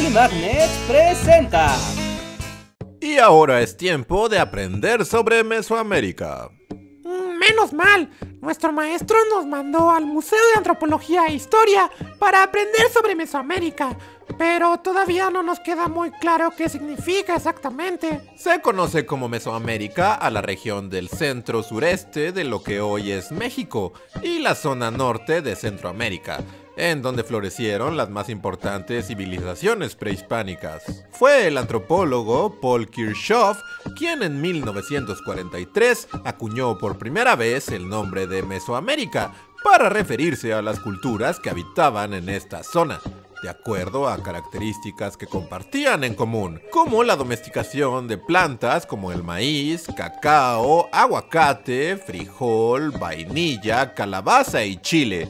Ugly Magnet presenta. Y ahora es tiempo de aprender sobre Mesoamérica. Menos mal, nuestro maestro nos mandó al Museo de Antropología e Historia para aprender sobre Mesoamérica, pero todavía no nos queda muy claro qué significa exactamente. Se conoce como Mesoamérica a la región del centro-sureste de lo que hoy es México y la zona norte de Centroamérica en donde florecieron las más importantes civilizaciones prehispánicas. Fue el antropólogo Paul Kirchhoff quien en 1943 acuñó por primera vez el nombre de Mesoamérica para referirse a las culturas que habitaban en esta zona de acuerdo a características que compartían en común, como la domesticación de plantas como el maíz, cacao, aguacate, frijol, vainilla, calabaza y chile,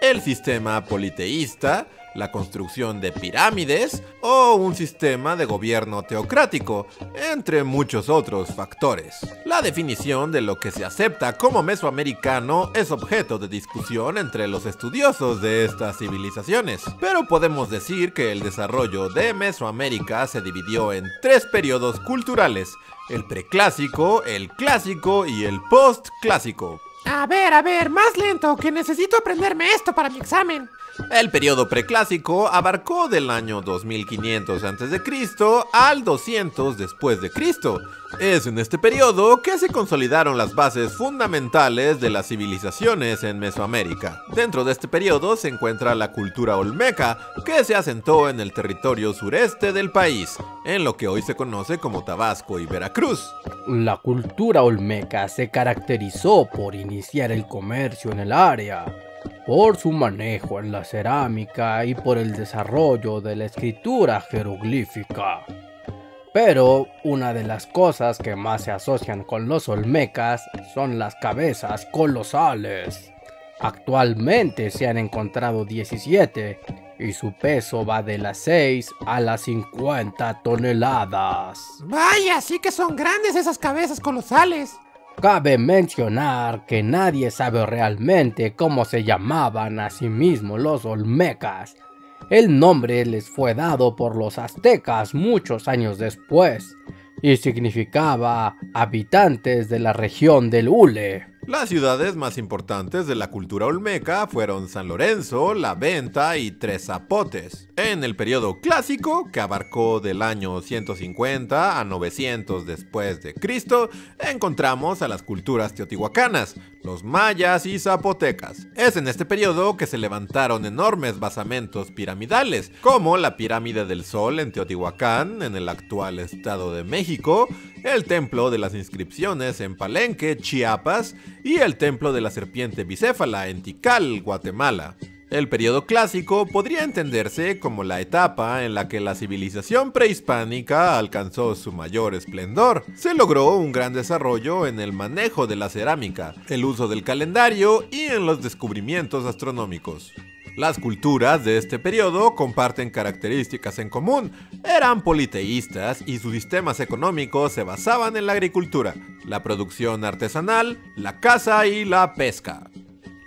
el sistema politeísta, la construcción de pirámides o un sistema de gobierno teocrático, entre muchos otros factores. La definición de lo que se acepta como mesoamericano es objeto de discusión entre los estudiosos de estas civilizaciones, pero podemos decir que el desarrollo de Mesoamérica se dividió en tres periodos culturales, el preclásico, el clásico y el postclásico. A ver, a ver, más lento, que necesito aprenderme esto para mi examen. El periodo preclásico abarcó del año 2500 a.C. al 200 después de Cristo. Es en este periodo que se consolidaron las bases fundamentales de las civilizaciones en Mesoamérica. Dentro de este periodo se encuentra la cultura olmeca, que se asentó en el territorio sureste del país, en lo que hoy se conoce como Tabasco y Veracruz. La cultura olmeca se caracterizó por iniciar el comercio en el área por su manejo en la cerámica y por el desarrollo de la escritura jeroglífica. Pero una de las cosas que más se asocian con los olmecas son las cabezas colosales. Actualmente se han encontrado 17 y su peso va de las 6 a las 50 toneladas. Vaya, sí que son grandes esas cabezas colosales. Cabe mencionar que nadie sabe realmente cómo se llamaban a sí mismos los Olmecas. El nombre les fue dado por los aztecas muchos años después y significaba habitantes de la región del Hule. Las ciudades más importantes de la cultura olmeca fueron San Lorenzo, La Venta y Tres Zapotes. En el periodo clásico, que abarcó del año 150 a 900 después de Cristo, encontramos a las culturas teotihuacanas, los mayas y zapotecas. Es en este periodo que se levantaron enormes basamentos piramidales, como la pirámide del Sol en Teotihuacán, en el actual Estado de México, el templo de las inscripciones en Palenque, Chiapas, y el templo de la serpiente bicéfala en Tikal, Guatemala. El periodo clásico podría entenderse como la etapa en la que la civilización prehispánica alcanzó su mayor esplendor. Se logró un gran desarrollo en el manejo de la cerámica, el uso del calendario y en los descubrimientos astronómicos. Las culturas de este periodo comparten características en común. Eran politeístas y sus sistemas económicos se basaban en la agricultura, la producción artesanal, la caza y la pesca.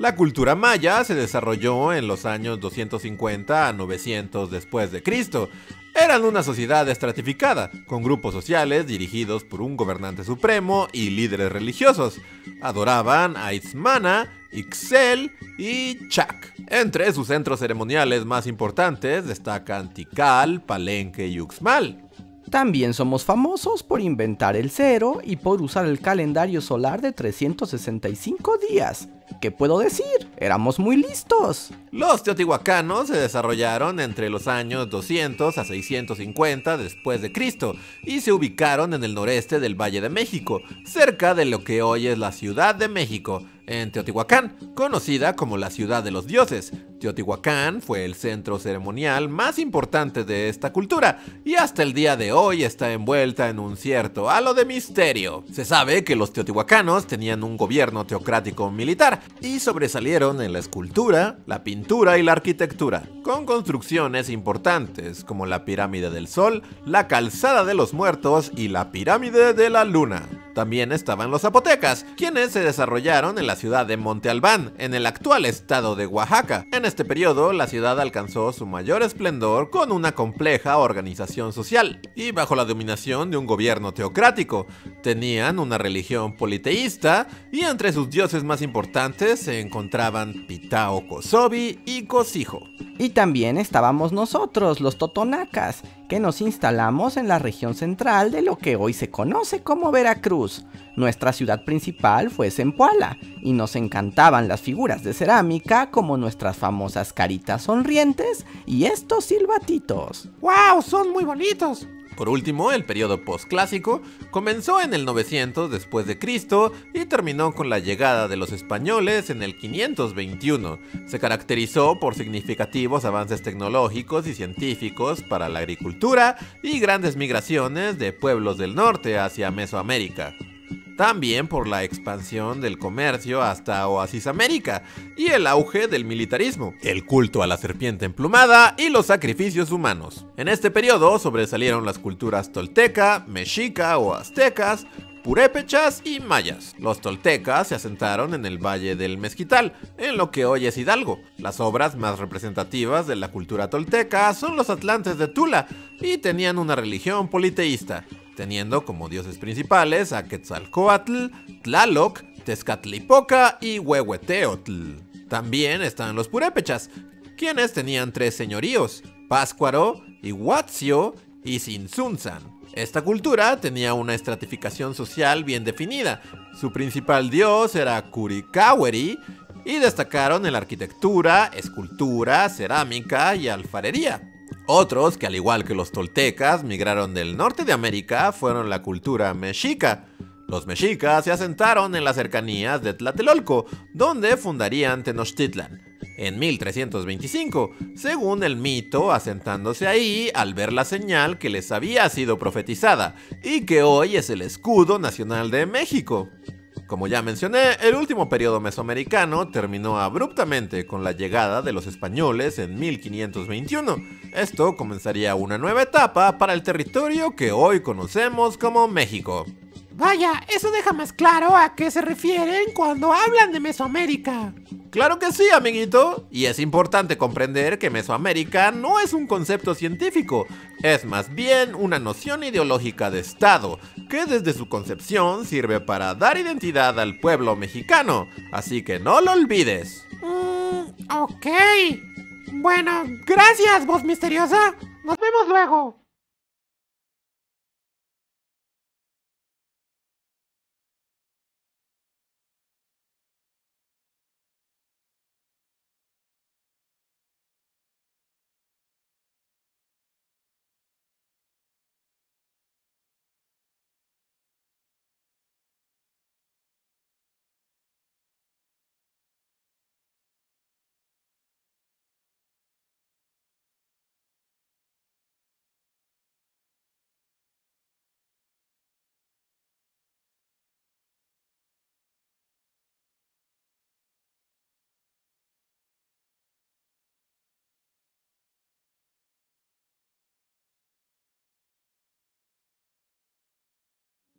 La cultura maya se desarrolló en los años 250 a 900 después de Cristo. Eran una sociedad estratificada, con grupos sociales dirigidos por un gobernante supremo y líderes religiosos. Adoraban a Itzmana, Ixel y Chac. Entre sus centros ceremoniales más importantes destacan Tikal, Palenque y Uxmal. También somos famosos por inventar el cero y por usar el calendario solar de 365 días. ¿Qué puedo decir? Éramos muy listos. Los teotihuacanos se desarrollaron entre los años 200 a 650 después de Cristo y se ubicaron en el noreste del Valle de México, cerca de lo que hoy es la Ciudad de México, en Teotihuacán, conocida como la ciudad de los dioses. Teotihuacán fue el centro ceremonial más importante de esta cultura y hasta el día de hoy está envuelta en un cierto halo de misterio. Se sabe que los teotihuacanos tenían un gobierno teocrático militar y sobresalieron en la escultura, la pintura y la arquitectura, con construcciones importantes como la pirámide del Sol, la calzada de los muertos y la pirámide de la luna. También estaban los zapotecas, quienes se desarrollaron en la ciudad de Monte Albán, en el actual estado de Oaxaca. En este periodo, la ciudad alcanzó su mayor esplendor con una compleja organización social y bajo la dominación de un gobierno teocrático. Tenían una religión politeísta y entre sus dioses más importantes se encontraban Pitao Kosobi y Cosijo. Y también estábamos nosotros, los totonacas, que nos instalamos en la región central de lo que hoy se conoce como Veracruz. Nuestra ciudad principal fue Zempoala, y nos encantaban las figuras de cerámica como nuestras famosas caritas sonrientes y estos silbatitos. ¡Wow! Son muy bonitos. Por último, el periodo postclásico comenzó en el 900 después de Cristo y terminó con la llegada de los españoles en el 521. Se caracterizó por significativos avances tecnológicos y científicos para la agricultura y grandes migraciones de pueblos del norte hacia Mesoamérica también por la expansión del comercio hasta Oasis América y el auge del militarismo, el culto a la serpiente emplumada y los sacrificios humanos. En este periodo sobresalieron las culturas tolteca, mexica o aztecas, purépechas y mayas. Los toltecas se asentaron en el Valle del Mezquital, en lo que hoy es Hidalgo. Las obras más representativas de la cultura tolteca son los atlantes de Tula y tenían una religión politeísta teniendo como dioses principales a Quetzalcoatl, Tlaloc, Tezcatlipoca y Huehueteotl. También están los purépechas, quienes tenían tres señoríos, Páscuaro, Iguazio y Sinsunzan. Esta cultura tenía una estratificación social bien definida. Su principal dios era Kurikaweri y destacaron en la arquitectura, escultura, cerámica y alfarería. Otros, que al igual que los toltecas, migraron del norte de América, fueron la cultura mexica. Los mexicas se asentaron en las cercanías de Tlatelolco, donde fundarían Tenochtitlan, en 1325, según el mito, asentándose ahí al ver la señal que les había sido profetizada, y que hoy es el escudo nacional de México. Como ya mencioné, el último periodo mesoamericano terminó abruptamente con la llegada de los españoles en 1521. Esto comenzaría una nueva etapa para el territorio que hoy conocemos como México. Vaya, eso deja más claro a qué se refieren cuando hablan de Mesoamérica. Claro que sí, amiguito. Y es importante comprender que Mesoamérica no es un concepto científico, es más bien una noción ideológica de Estado, que desde su concepción sirve para dar identidad al pueblo mexicano. Así que no lo olvides. Mm, ok. Bueno, gracias, voz misteriosa. Nos vemos luego.